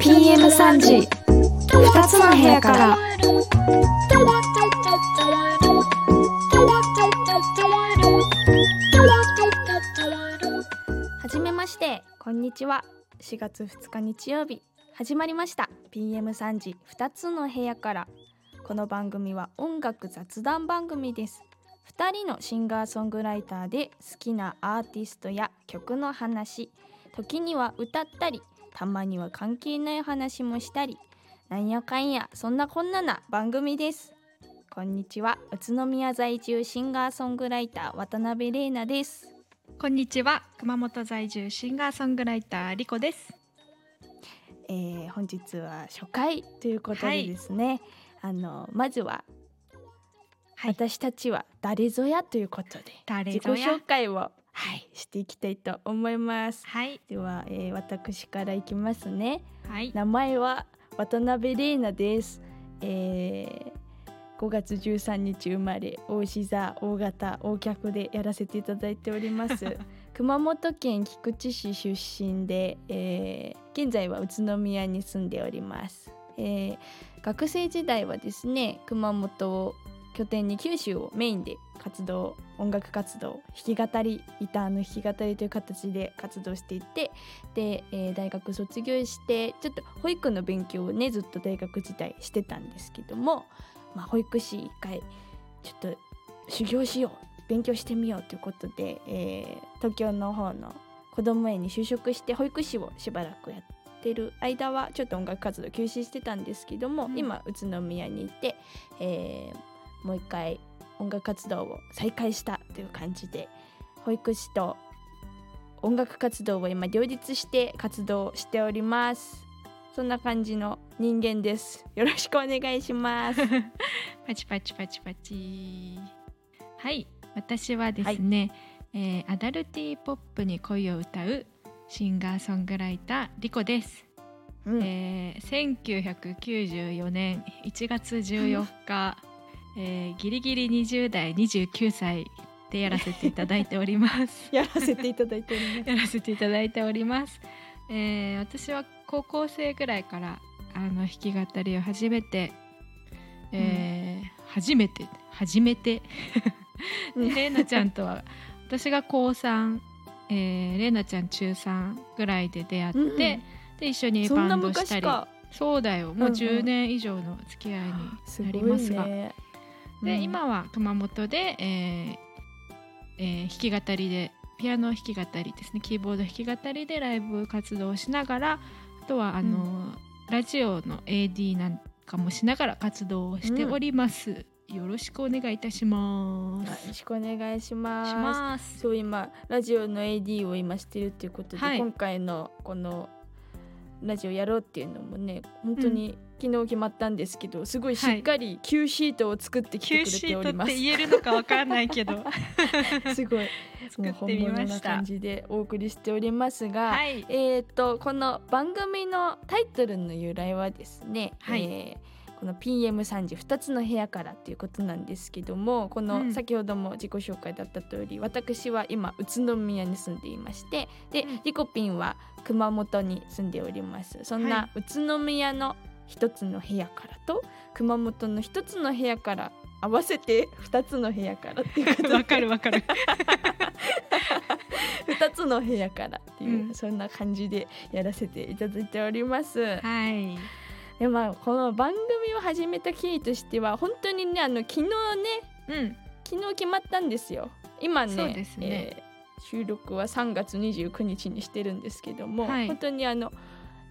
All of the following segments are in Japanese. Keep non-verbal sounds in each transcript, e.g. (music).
PM3 時2つの部屋からはじめましてこんにちは4月2日日曜日始まりました PM3 時2つの部屋からこの番組は音楽雑談番組です。2人のシンガーソングライターで好きなアーティストや曲の話。時には歌ったりたまには関係ない話もしたりなんやかんやそんなこんなな番組です。こんにちは。宇都宮在住シンガーソングライター渡辺玲奈です。こんにちは。熊本在住シンガーソングライターリコです。えー、本日は初回ということでですね、はい、あのまずは、はい、私たちは誰ぞやということで自己紹介をはい。していきたいと思います。はい、では、えー、私からいきますね。はい、名前は渡辺玲奈です。えー、5月13日生まれ大志座大型大脚でやらせていただいております。(laughs) 熊本県菊池市出身で、えー、現在は宇都宮に住んでおります、えー、学生時代はですね熊本を拠点に九州をメインで活動音楽活動弾き語りギターの弾き語りという形で活動していてで、えー、大学卒業してちょっと保育の勉強をねずっと大学時代してたんですけども、まあ、保育士一回ちょっと修行しよう勉強してみようということで、えー、東京の方の子ども園に就職して保育士をしばらくやってる間はちょっと音楽活動休止してたんですけども、うん、今宇都宮にいて、えー、もう一回音楽活動を再開したという感じで保育士と音楽活動を今両立して活動しております。そんな感じの人間です。よろしくお願いします。(laughs) パチパチパチパチ。はい私はですね、はい、えー、アダルティーポップに恋を歌うシンガーソングライターリコです、うん、えー、1994年1月14日、(laughs) えー、ギリギリ20代29歳でやらせていただいております。(laughs) やらせていただいております。やらせていただいております、えー、私は高校生ぐらいからあの弾き語りを始めて、えー、うん、初めて初めて？れいなちゃんとは私が高3、えー、れいなちゃん中3ぐらいで出会って、うんうん、で一緒にバンドしたり。そうだよ。もう10年以上の付き合いになりますが、うんうんね、で、今は熊本で、えーえー、弾き語りでピアノ弾き語りですね。キーボード弾き語りでライブ活動をしながらあとはあの、うん、ラジオの AD なんかもしながら活動をしております。よろしくお願いいたします。よろしくお願いします。そう今ラジオの AD を今してるっていうことで、はい、今回のこのラジオやろうっていうのもね本当に昨日決まったんですけど、うん、すごいしっかり Q シートを作ってきてくれております。はい、言えるのかわかんないけど (laughs) すごい作ってみました。感じでお送りしておりますが、はい、えっ、とこの番組のタイトルの由来はですね、はい、えーこの PM3 時2つの部屋からということなんですけどもこの先ほども自己紹介だった通り、うん、私は今宇都宮に住んでいましてで、うん、リコピンは熊本に住んでおります。そんな宇都宮の一つの部屋からと熊本の一つの部屋から合わせて (laughs) 2つの部屋からっていうことわかるわかる。2 (laughs) つの部屋からっていう、うん、そんな感じでやらせていただいております。はいでまあこの番組を始めた経緯としては本当にねあの昨日ね、うん、昨日決まったんですよ。今ねね、えー、収録は3月29日にしてるんですけども、はい、本当にあの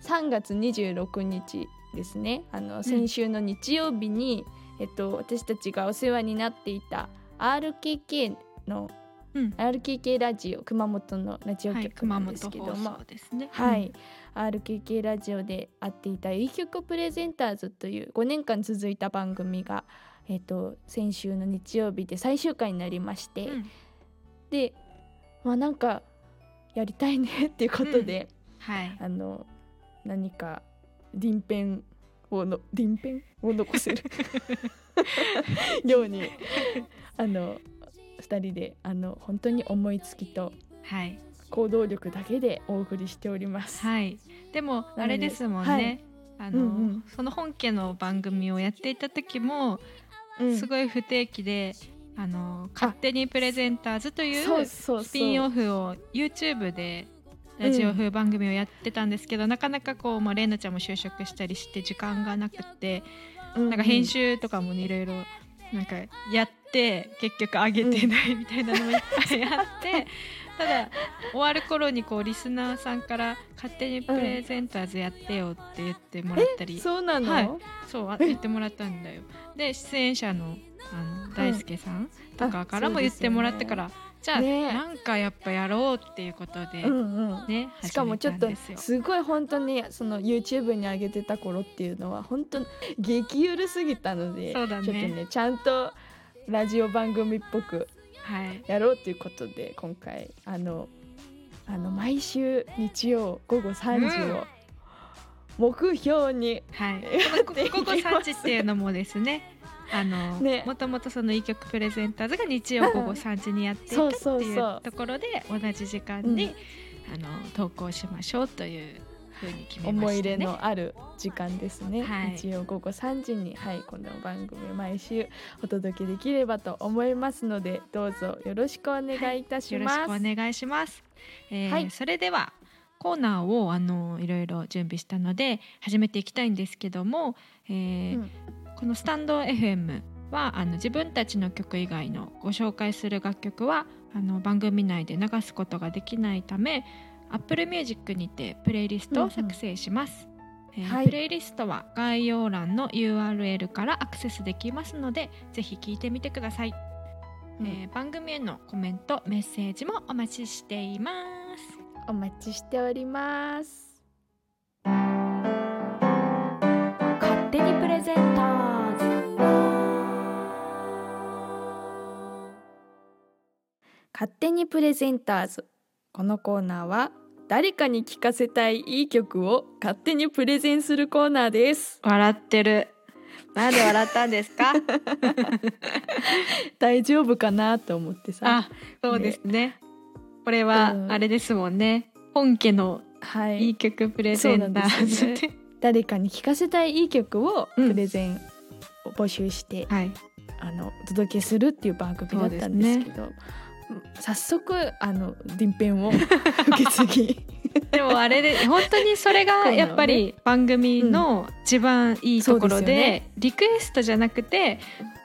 3月26日ですね。あの先週の日曜日に、うん、えっと、私たちがお世話になっていた RKK のうん、RKK ラジオ熊本のラジオ局なんですけども、はい、ね。はい、RKK ラジオで会っていた「いい曲プレゼンターズ」という5年間続いた番組が、えーと、先週の日曜日で最終回になりまして、うん、でまあなんかやりたいねっていうことで、うん、はい、あの何か鱗片をの鱗片を残せる (laughs) ようにあの2人であの本当に思いつきとはい行動力だけでお送りしております。はい。でもあれですもんはい。ね、あの、うんうん。その本家の番組をやっていた時も、うん。すごい不定期であの勝手にプレゼンターズといそうスピンオフを YouTube でラジオ風番組をやってたんですけど、なかなかこう、まあ、レイナちゃんも就職したりして時間がなくて、うん。なんか編集とかもねいろいろなんかやって結局上げてないみたいなのもいっぱいあって、(laughs) ただ終わる頃にこうリスナーさんから勝手にプレゼンターズやってよって言ってもらったり、そうなの、はい。そうあ言ってもらったんだよ。で出演者のあの大輔さんとかからも言ってもらってから、じゃあ、ね。えなんかやっぱやろうっていうことで、うんうん。ねしかもちょっとすごい本当にその YouTube に上げてた頃っていうのは本当激ゆるすぎたのでそうだね。ちょっとねちゃんとラジオ番組っぽくはいやろうということで今回あのあの毎週日曜午後3時を目標に、はい。やっていきます。午後3時っていうのもですねあのね。もともとそのいい曲プレゼンターズが日曜午後3時にやっていたっていそううところで同じ時間に、あの投稿しましょうという思い入れ。のある時間ですね、はい日曜午後3時に、はい、この番組を毎週お届けできればと思いますのでどうぞよろしくお願いいたしよろします。くお願いします。えーはいそれではコーナーをあのいろいろ準備したので始めていきたいんですけども、えーうんこのスタンド FM はあの自分たちの曲以外のご紹介する楽曲はあの番組内で流すことができないため Apple Music にてプレイリストを作成します。えーはいプレイリストは概要欄の URL からアクセスできますのでぜひ聞いてみてください。うんえー番組へのコメントメッセージもお待ちしていますお待ちしております。勝手にプレゼンターズ。勝手にプレゼンターズ。このコーナーは誰かに聴かせたいいい曲を勝手にプレゼンするコーナーです。笑ってる。なんで笑ったんですか？(laughs) 大丈夫かなと思ってさ。あそうですね。これはうん。あれですもんね、本家のはい。い曲プレゼンターそうなんですズよね。誰かに聴かせたいいい曲をうんプレゼンを募集して、はい。あのお届けするっていう番組だったんですけど早速あの鱗片を (laughs) 受け継ぎ。でもあれで (laughs) 本当にそれがやっぱり番組の一番いいところで,、でね。リクエストじゃなくて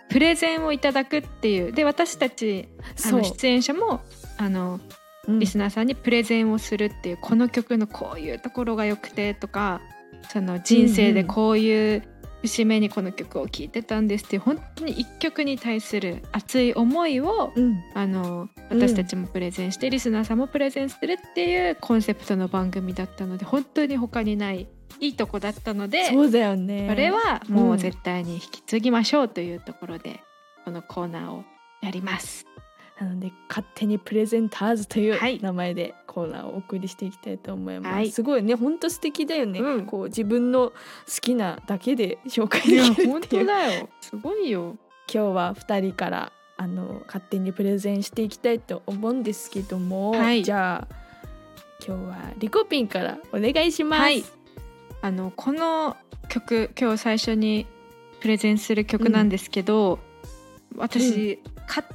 プレゼンをいただくっていう。で私たちあの出演者もあのうん。リスナーさんにプレゼンをするっていうこの曲のこういうところが良くてとかその人生でこういう節目にこの曲を聴いてたんですっていう本当に一曲に対する熱い思いをうん。あのうん。私たちもプレゼンして、リスナーさんもプレゼンするっていうコンセプトの番組だったので本当に他にないいいとこだったのでそうだよね。これはもう絶対に引き継ぎましょうというところで、このコーナーをやります。なので勝手にプレゼンターズといはい。う名前でコーナーをお送りしていきたいと思います、はい。すごいね本当素敵だよね、うん。こう自分の好きなだけで紹介できる本っていう。当だよ。すごいよ。今日は2人からあの勝手にプレゼンしていきたいと思うんですけども、はい。じゃあ今日はリコピンからお願いします。はい。あのこの曲今日最初にプレゼンする曲なんですけど、私、勝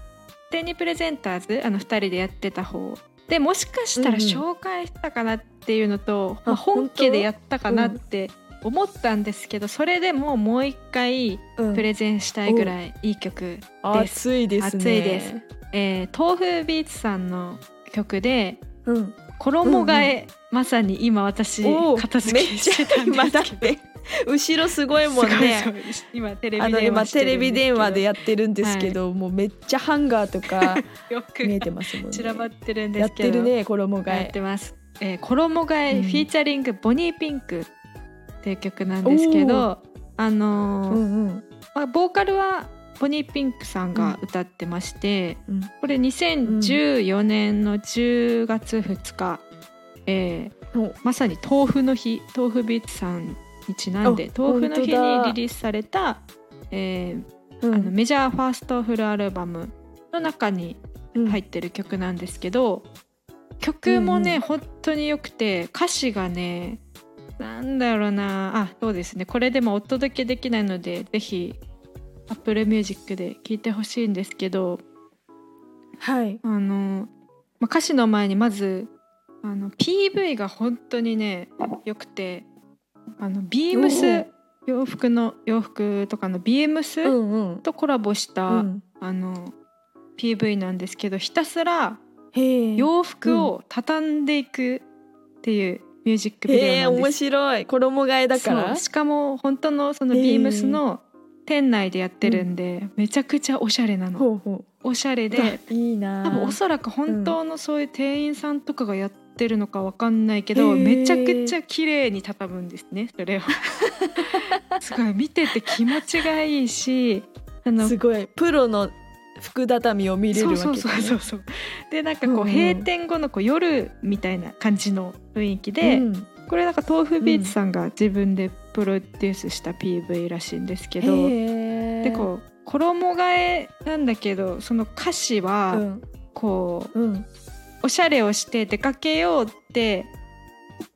手にプレゼンターズあの2人でやってた方でもしかしたらうんうん紹介したかなっていうのと、あまあ本家でやったかな本って思ったんですけど、それでももう一回うんプレゼンしたいぐらいいい曲です。熱いですね。熱いです。えー豆腐ビーツさんの曲でうん。衣替え、まさに今私片付けしてたんですけど (laughs) 後ろすごいもんね。今テレあのビ電今テレビ電話でやってるんですけど、もうめっちゃハンガーとか (laughs) よく見えてますもんね。散らばってるんでやっすけど。てるね衣替やっえ。てます、えー、衣替えうん。フィーチャリングボニーピンクっていう曲なんですけどあのーうんうん。まあ、ボーカルはボニーピンクさんが歌ってまして、うん。これ2014年の10月2日、えーお。まさに豆腐の日豆腐ビーツさんにちなんであ豆腐の日にリリースされた、えーうん。あのメジャーファーストフルアルバムの中にうん。入ってる曲なんですけど、曲もね、うん。うん本当に良くて歌詞がねなんだろうなあそうですね。これでもお届けできないのでぜひ Apple Music で聴いてほしいんですけどはい。あの、まあ、歌詞の前にまずあの PV が本当にね良くてあのビームス洋服の洋服とかのビームスうんうん。とコラボした、うん。あの PV なんですけどひたすら洋服を畳んでいくっていうミュージックビデへえ面オなんです。白い。衣替えだから？しかも本当のそのビームスの店内でやってるんで、めちゃくちゃおしゃれなの。ほうほおしゃれうでいいな多分おそらく本当のそういう店員さんとかがやってるのかわかんないけど、めちゃくちゃ綺麗に畳むんですねそれを (laughs) すごい見てて気持ちがいいしあのすごい。プロの服畳を見れるわけだ、ね、そうそうそうそうでなんかこう、うんうん。閉店後のこう夜みたいな感じの雰囲気で、うん。これなんか豆腐ビーツさんが自分でプロデュースした PV らしいんですけど、へえでこう衣替えなんだけどその歌詞はうん。こう、うんおしゃれをして出かけようって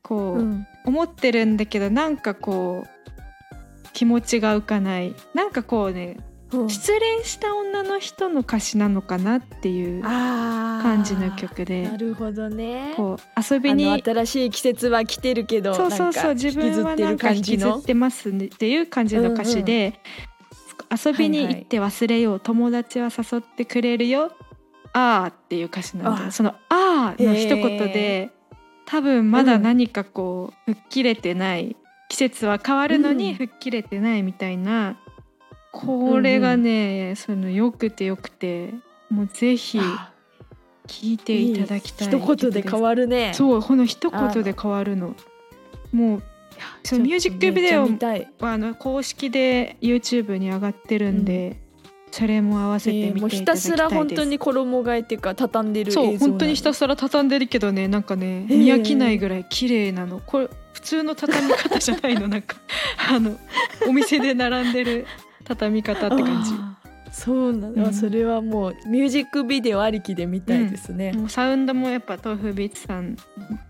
こう、うん。思ってるんだけどなんかこう気持ちが浮かない。なんかこうねうん。失恋した女の人の歌詞なのかなっていう感じの曲で。なるほどね。こう遊びに新しい季節は来てるけどそうそうそう自分はなんか感じの引きずってますねっていう感じの歌詞で、遊びに行って忘れよう、友達は誘ってくれるよあーっていう歌詞なんだ。その「あー」の一言で多分まだ何かこう吹っ切れてない季節は変わるのうん。に吹っ切れてないみたいな、これがね、そのよくてよくてもうぜひあ。聞いていただきたい。一言で変わるね。そうこの一言で変わるの。もうそうミュージックビデオめっちゃ見たい。あの公式で YouTube に上がってるんで、それも合わせてえーもう見ていただきたいです、ひたすら本当に衣替えっていうか畳んでるそう本当にひたすすら畳んでるけどねなんかね見飽きないぐらい綺麗なの。これ普通の畳み方じゃないの。なんか (laughs) あのお店で並んでる畳み方って感じ。そうなの、うん。それはもうミュージックビデオありきで見たいですね、もうサウンドもやっぱ豆腐ビーツさん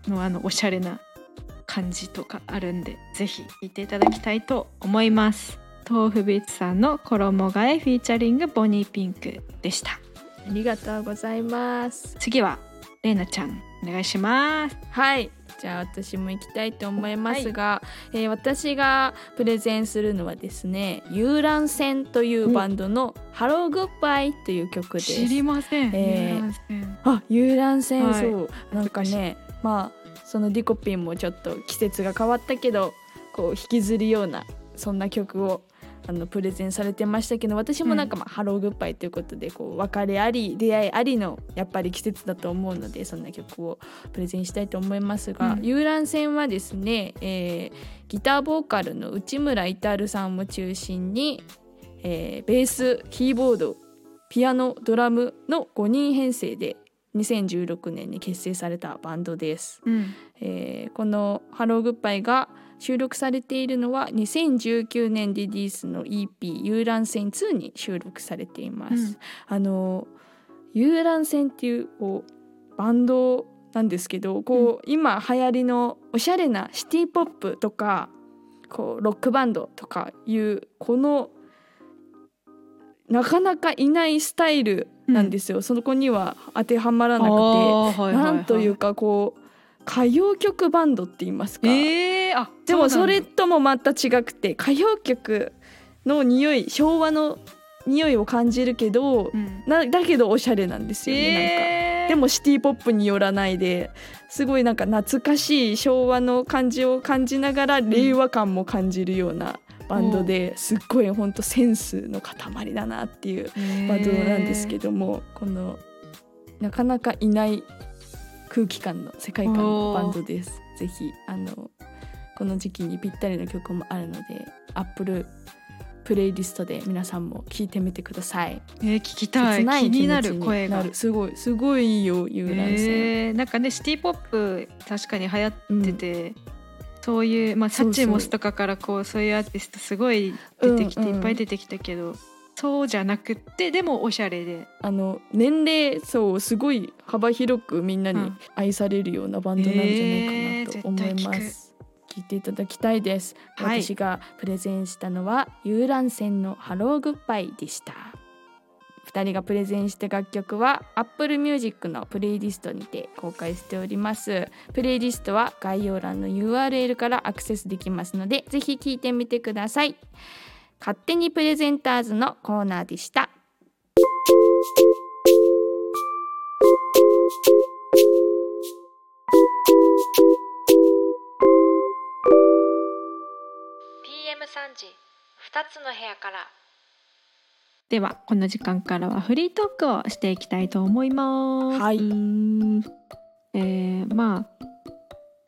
のあのおしゃれな感じとかあるんでぜひ聴いていただきたいと思います tofubeats さんの衣替え featuring BONNIE PINK でした。ありがとうございます。次はレイナちゃんお願いします。はい。じゃあ私も行きたいと思いますが、えー私がプレゼンするのはですね遊覧船というバンドの「 Hello Goodbye」という曲です。知りません、えーあ遊覧船、はい。そう。なんかねまあそのディコピンもちょっと季節が変わったけどこう引きずるようなそんな曲をあのプレゼンされてましたけど私もなんかまあ、ハローグッバイということでこう別れあり出会いありのやっぱり季節だと思うのでそんな曲をプレゼンしたいと思いますが、うん。遊覧船はですね、えーギターボーカルの内村至さんを中心に、えーベースキーボードピアノドラムの5人編成で2016年に結成されたバンドです、うん。えーこの「ハローグッバイ」が収録されているのは2019年リリースの EP「遊覧船2」に収録されています、うん。あの遊覧船っていうこうバンドなんですけどこう、今流行りのおしゃれなシティポップとかこうロックバンドとかいうこのなかなかいないスタイルなんですよ、そこには当てはまらなくて、はいはいはい。なんというかこう歌謡曲バンドって言いますか、えー、あでもそれうともまた違くて歌謡曲の匂い昭和の匂いを感じるけど、なん。だ、なだけどおしゃれなんですうんよね、なんか。えーでもシティポップによらないですごいなんか懐かしい昭和の感じを感じながら令和感も感じるようなバンドですっごいほんとセンスの塊だなっていうバンドなんですけども、このなかなかいない空気感の世界観のバンドです。ぜひあのこの時期にぴったりの曲もあるので Apple プレイリストで皆さんも聴いてみてください。えー、聞きたい。気になる声が。すごいすごいいいよ遊覧船。えー、なんかねシティポップ確かに流行ってて、そういうまあサッチモスとかからこうそういうアーティストすごい出てきて、うんうん。いっぱい出てきたけどそうじゃなくってでもおしゃれであの年齢層すごい幅広くみんなに愛されるようなバンドなんじゃないかなと思います。聞いていただきたいです。はい私がプレゼンしたのは遊覧船のハローグッバイでした。2人がプレゼンした楽曲は Apple Music のプレイリストにて公開しておりますプレイリストは概要欄の URL からアクセスできますのでぜひ聴いてみてください勝手にプレゼンターズのコーナーでした。時2つの部屋から。ではこの時間からはフリートークをしていきたいと思います。はい。えーまあ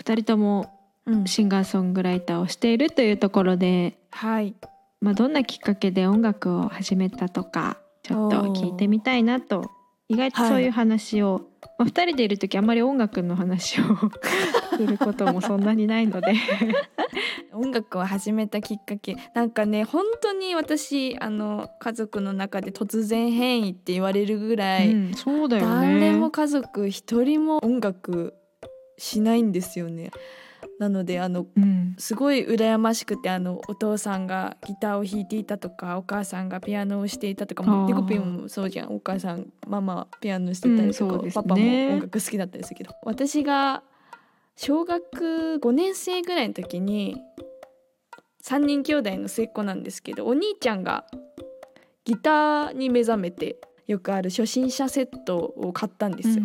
2人ともうん。シンガーソングライターをしているというところで、はいまあ、どんなきっかけで音楽を始めたとかちょっと聞いてみたいなと意外とそういう話を、まあ、2人でいる時あまり音楽の話を (laughs) することもそんなにないので (laughs) 音楽を始めたきっかけなんかね本当に私あの家族の中で突然変異って言われるぐらい、うんそうだよね。誰も家族一人も音楽しないんですよね。なのであのうん。すごい羨ましくてあのお父さんがギターを弾いていたとかお母さんがピアノをしていたとかデコピンもそうじゃん。お母さんママピアノしてたりとか、うんね。パパも音楽好きだったりするけど。私が小学5年生ぐらいの時に3人兄弟の末っ子なんですけどお兄ちゃんがギターに目覚めてよくある初心者セットを買ったんですよ。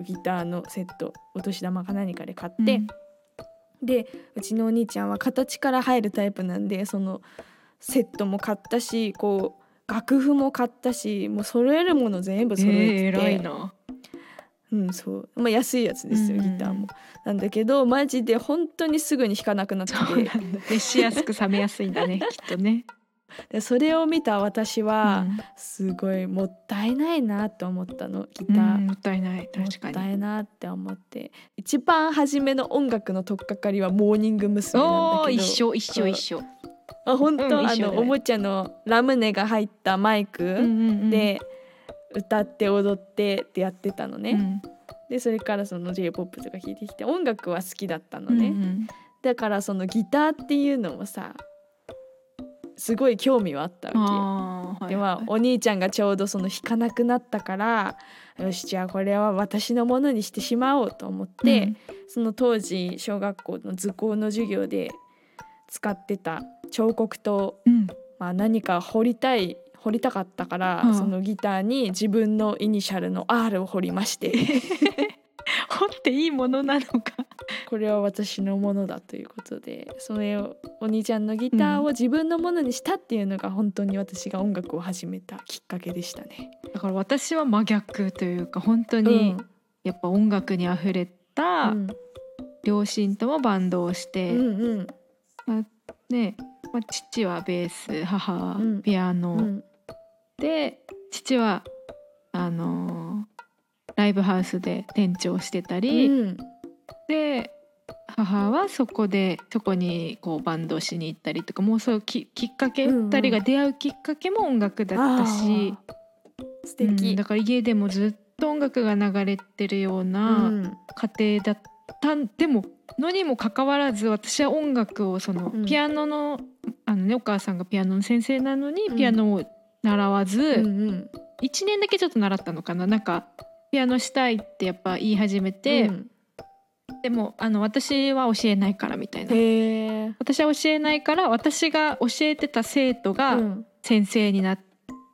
ギターのセットお年玉か何かで買って、うんでうちのお兄ちゃんは形から入るタイプなんでそのセットも買ったしこう楽譜も買ったしもう揃えるもの全部揃えてて、えー、偉いな。うんそうまあ、安いやつですようんギターも。なんだけどマジで本当にすぐに弾かなくなってそうなんだ熱しやすく冷めやすいんだね (laughs) きっとね。でそれを見た私はうん。すごいもったいないなと思ったのギタうー。んもったいないもっ確かに。たいなって思って。一番初めの音楽の取っかかりはモーニング娘。なんだけど。一緒一緒一緒。あ本当、あうん一緒だよのおもちゃのラムネが入ったマイうんクうんうん、で歌って踊ってってやってたのね、うん。でそれからその j p o p とか聴いてきて音楽は好きだったのうんね、うん。だからそのギターっていうのもさすごい興味はあったわけでまあお兄ちゃんがちょうどその弾かなくなったからよしじゃあこれは私のものにしてしまおうと思って、うん。その当時小学校の図工の授業で使ってた彫刻と、うん。まあ、何か彫りたい彫りたかったから、うん。そのギターに自分のイニシャルの R を彫りまして (laughs) 掘っていいものなのか。これは私のものだということでそれをお兄ちゃんのギターを自分のものにしたっていうのが本当に私が音楽を始めたきっかけでしたね。だから私は真逆というか本当うにん。やっぱ音楽にあふれたうん。両親ともバンドをしうて、んうん。ね、まあ、父はベース母はうん。ピアノ、うん。で父はあのーライブハウスで店長をしてたり、うん。で母はそこでそこにこうバンドをしに行ったりとかもうそういうききっかけ、うんうん。2人が出会うきっかけも音楽だったし、素敵、うんだから家でもずっと音楽が流れてるよううなん。家庭だったんでものにもかかわらず私は音楽をそのうん。ピアノの,、あのね、お母さんがピアノの先生なのにうん。ピアノを習わず、うんうん。1年だけちょっと習ったのかな。なんかピアノしたいってやっぱ言い始めて、うん。でもあの私は教えないからみたいな。私は教えないから私が教えてた生徒がうん。先生になっ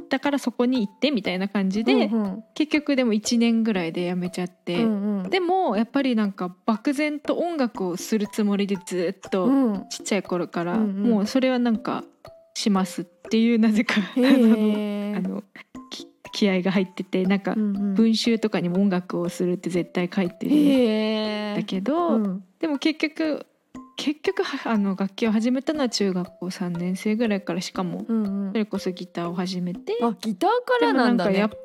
たからそこに行ってみたいな感じで、うんうん。結局でも1年ぐらいで辞めちゃって、うんうん。でもやっぱりなんか漠然と音楽をするつもりでずっとうん。ちっちゃい頃から、うんうん。もうそれはなんかしますっていうなぜか。(laughs) あへの気合が入っててなんかうん。うん文集とかにも音楽をするって絶対書いてるんだけど、うん。でも結局結局はあの楽器を始めたのは中学校3年生ぐらいからしかもうんうん。それこそギターを始めてあギターからなんだね。やっぱ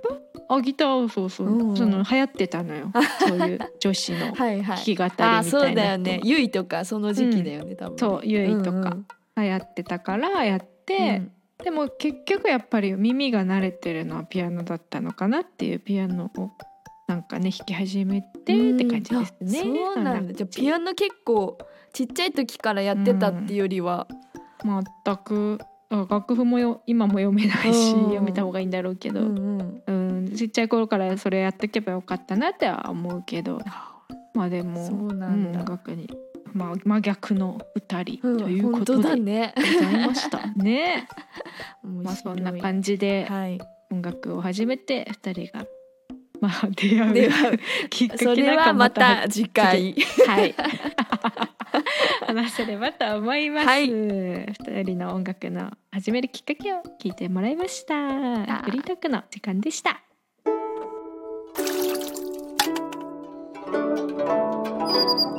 あギターそうそう、うんうん。その流行ってたのよ。(laughs) そういう女子のはいはい。弾き語りみたいな。あそうだよね。ゆいとかその時期だよね、多分そうゆいとかうんうん。流行ってたからやって、でも結局やっぱり耳が慣れてるのはピアノだったのかなっていうピアノをなんかね弾き始めてって感じですね。そうなんだ。じゃあピアノ結構ちっちゃい時からやってたっていうよりは、全くあ楽譜もよ今も読めないしうん読めた方がいいんだろうけど、うんうんうん、ちっちゃい頃からそれやっておけばよかったなっては思うけど。まあでもそうなんだ。音楽に、まあ、真逆の二人うんというこ本とでね。ざいました (laughs) ね。面白いまあそんな感じではい。音楽を始めて二人がまあ出会うきっかそれけなんかはまた次回。はい。(laughs) 話せればと思います。はい二人の音楽の始めるきっかけを聞いてもらいました。フリートークの時間でした。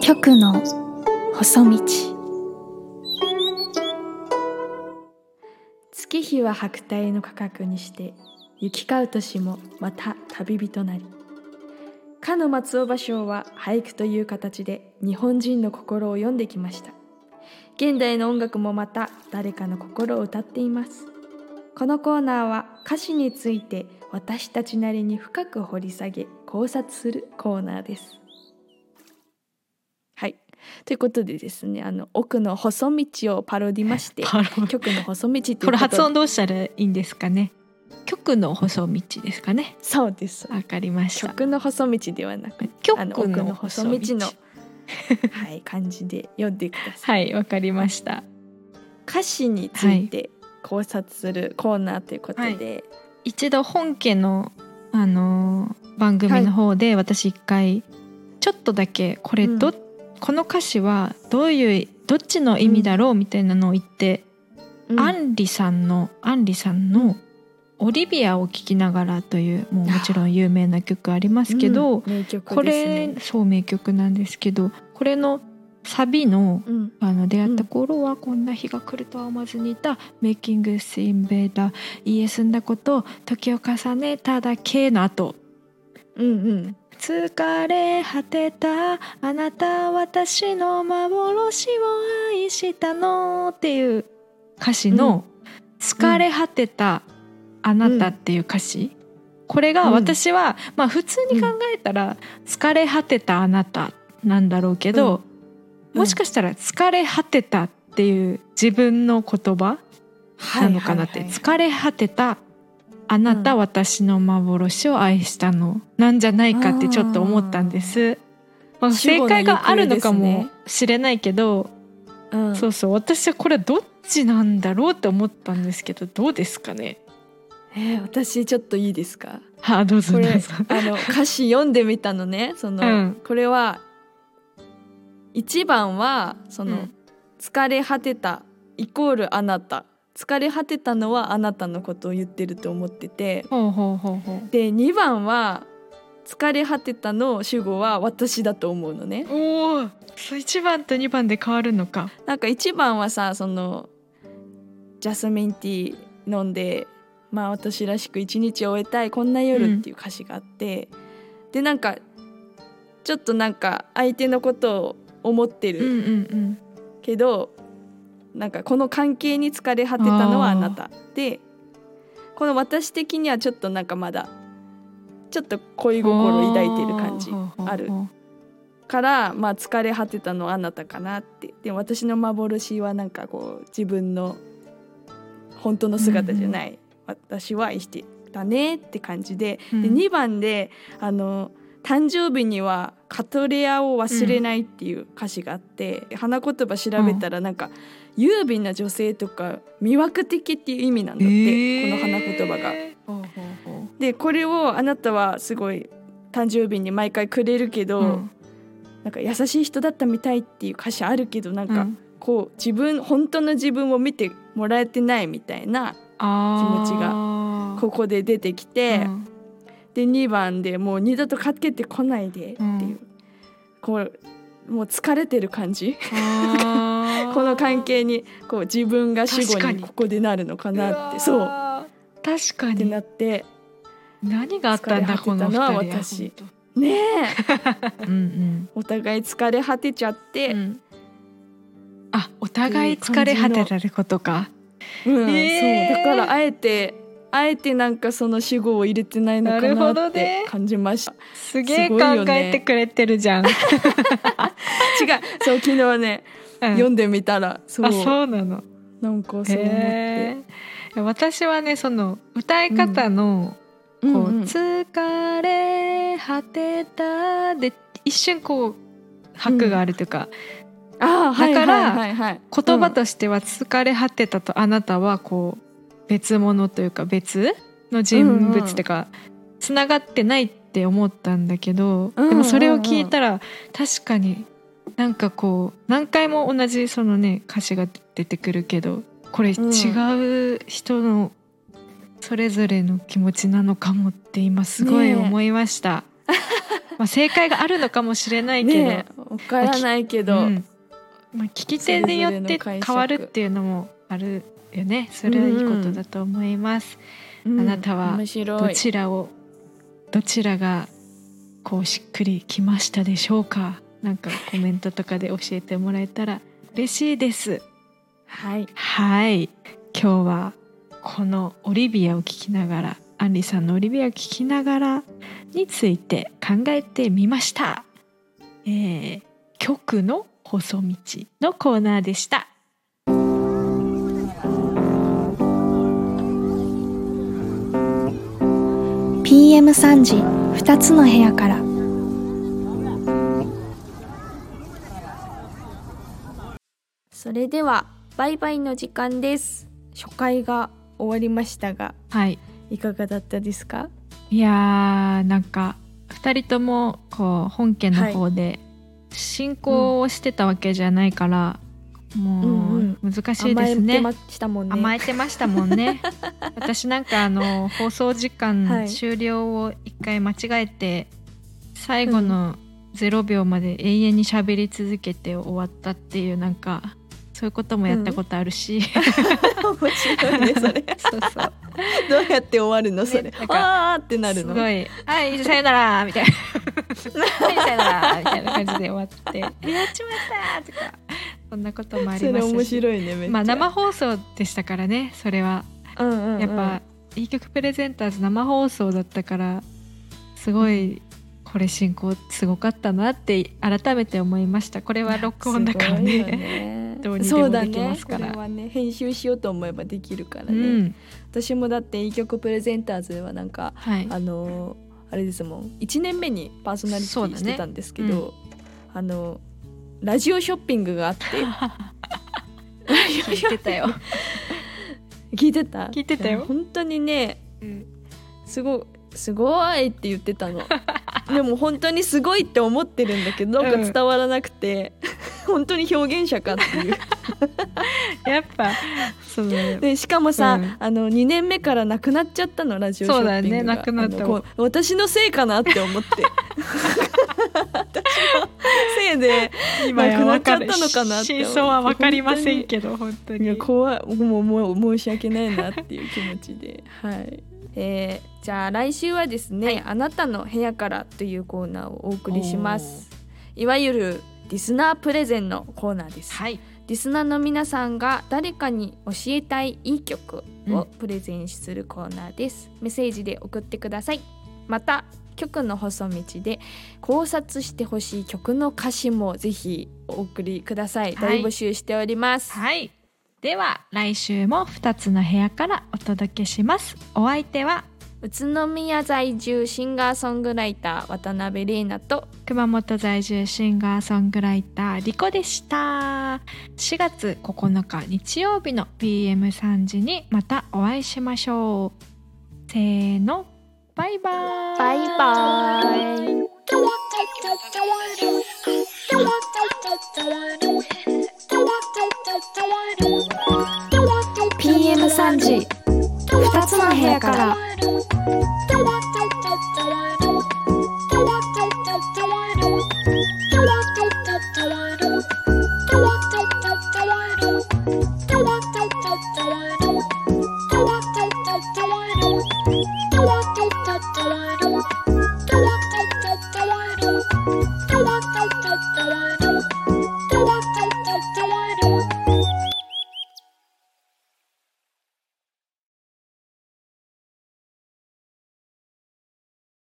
曲の細道。月日は白帯の価格にして行き交う年もまた旅人なり。かの松尾芭蕉は俳句という形で日本人の心を読んできました。現代の音楽もまた誰かの心を歌っています。このコーナーは歌詞について私たちなりに深く掘り下げ考察するコーナーです。ということでですねあの奥の細道をパロディまして (laughs) 曲の細道っていうこれ発と音どうしたらいいんですかね？曲の細道ですかね？そうですわかりました。曲の細道ではなく曲あの奥の細道の (laughs) はい感じで読んでくださいはい、わかりました。歌詞について考察するコーナーということで、一度本家のあのー番組の方で私一回ちょっとだけこれど、うんこの歌詞はどういうどっちの意味だろうみたいなのを言って、うん。アンリさんのアンリさんの「オリビアを聴きながら」というもうもちろん有名な曲ありますけど、うん名曲これねそう名曲なんですけどこれのサビのうん。あの出会った頃はこんな日が来るとは思わずにいた「メイキングスインベーダー家住んだこと時を重ねただけ」の後。うんうん疲れ果てたあなた私の幻を愛したのっていう歌詞の「疲れ果てたあなた」っていう歌詞、これが私は、まあ普通に考えたら「疲れ果てたあなた」なんだろうけど、うん。もしかしたら「疲れ果てた」っていう自分の言葉なのかなって、疲れ果てたあなた、うん。私の幻を愛したの。なんじゃないかってちょっと思ったんです。まあ、正解があるのかもしれないけど、うん。そうそう私はこれどっちなんだろうって思ったんですけどどうですかね？えー私ちょっといいですか？はあどうぞどうぞ。あの歌詞読んでみたのね。その、うん。これは一番はその、うん。疲れ果てたイコールあなた疲れ果てたのはあなたのことを言ってると思っててほうほうほうほう。で2番は疲れ果てたの主語は私だと思うのねおお1番と2番で変わるのか。なんか1番はさそのジャスミンティー飲んでまあ私らしく一日終えたいこんな夜っていう歌詞があって、でなんかちょっとなんか相手のことを思ってる、うんうんうん。けどなんかこの関係に疲れ果てたのはあなた。でこの私的にはちょっとなんかまだちょっと恋心を抱いてる感じある。からまあ疲れ果てたのはあなたかなって。でも私の幻はなんかこう自分の本当の姿じゃない、私は愛してたねって感じで,、うん。で2番であの誕生日にはカトレアを忘れないっていう歌詞があって、花言葉調べたらなんか、優美な女性とか魅惑的っていう意味なんだって、この花言葉が。ほうほうほでこれをあなたはすごい誕生日に毎回くれるけど、ううん。なんか優しい人だったみたいっていう歌詞あるけどなんかうん。こう自分本当の自分を見てもらえてないみたいな気持ちがここで出てきて、うん。で2番でもう二度とかけてこないでっていう、うん。こうもう疲れてる感じ。この関係にこう自分が死後にここでなるのかなって。そう。確かに。なって何があったんだこのはは私。ねえ。うんお互い疲れ果てちゃって、うん。うんあお互い疲れ果てたってことか。うん、へーそう。だからあえてあえてなんかその主語を入れてないのかなって感じました、すげえ考えてくれてるじゃん、(laughs) 違う。そう昨日ね、うん。読んでみたらそう。あそうなの。なんかそう思って、へー。私はねその歌い方の、こう、うんうん。疲れ果てたで一瞬こう拍があるというか、あーはいだからはいはい。はい、言葉としては疲れ果てたとあなたはこう別物というか別の人物っていうかつながってないって思ったんだけど、うんうんうんでもそれを聞いたら確かになんかこう何回も同じそのね歌詞が出てくるけどこれうん違う人のそれぞれの気持ちなのかもって今すごい思いました。(laughs) まあ正解があるのかもしれないけど、ねえわからないけど、うん。まあ、聞き手によって変わるっていうのもあるよね。それはいいことだと思います、うん。あなたはどい。ちらをどちらがこうしっくりきましたでしょうか？なんかコメントとかで教えてもらえたら嬉しいです。はい。はい。今日はこのオリビアを聞きながらアンリさんのオリビアを聞きながらについて考えてみました、えー、曲の細道のコーナーでした PM3 時2つの部屋から。それではバイバイの時間です。初回が終わりましたがはい。いかがだったですか？いやーなんか2人ともこう本家の方で進行をしてたわけじゃないから、もう難しいですね、甘えてましたもんね。甘えてましたもんね。(laughs) 私なんかあの放送時間はい終了を一回間違えて、最後の0秒まで永遠に喋り続けて終わったっていうなんかそういうこともやったことあるし、(laughs) 面白いねそれ。そうそう。どうやって終わるのそれ、ねなんかあーってなるの。すごい「はいさよなら」みたいな「(laughs) はいさよなら」みたいな感じで終わって「やっちまった!」とかそんなこともありまし。たし白いねまあ生放送でしたからねそれは。うんうんうん。やっぱ、いい曲プレゼンターズ生放送だったからすごいこれ進行すごかったなって改めて思いました。これは録音だからね。ね。(laughs) どうにでもできまねすから。これはね編集しようと思えばできるからうね、ん。私もだっていい曲プレゼンターズはなんかはい。あのーあれですもん。1年目にパーソナリティしてたんですけど、あのラジオショッピングがあって。(laughs) 聞いてたよ、聞いてた？聞いてたよ。や本当にねうん。すごいすごいって言ってたの。でも本当にすごいって思ってるんだけどなんか伝わらなくて、本当に表現者かっていう。(laughs) やっぱそのでしかもさ、うん。あの2年目からなくなっちゃったのラジオショッピングが。そうだねなくなった。私のせいかなって思って (laughs) せいで今やなくな分かるっちゃったのかなって真相は分かりませんけど本当いやに怖い。もうもう申し訳ないなっていう気持ちで。(laughs) はい。えーじゃあ来週はですね、あなたの部屋からというコーナーをお送りします。いわゆるリスナープレゼンのコーナーです、はい。リスナーの皆さんが誰かに教えたいいい曲うん。をプレゼンするコーナーです、メッセージで送ってください。また曲の細道で考察してほしい曲の歌詞もぜひお送りください、はい。大募集しております、はい。では来週も2つの部屋からお届けします。お相手は宇都宮在住シンガーソングライター渡辺玲奈と熊本在住シンガーソングライターリコでした。4月9日日曜日の PM3 時にまたお会いしましょう。せーのバイバーイバイバイ PM3 時2つの部屋から「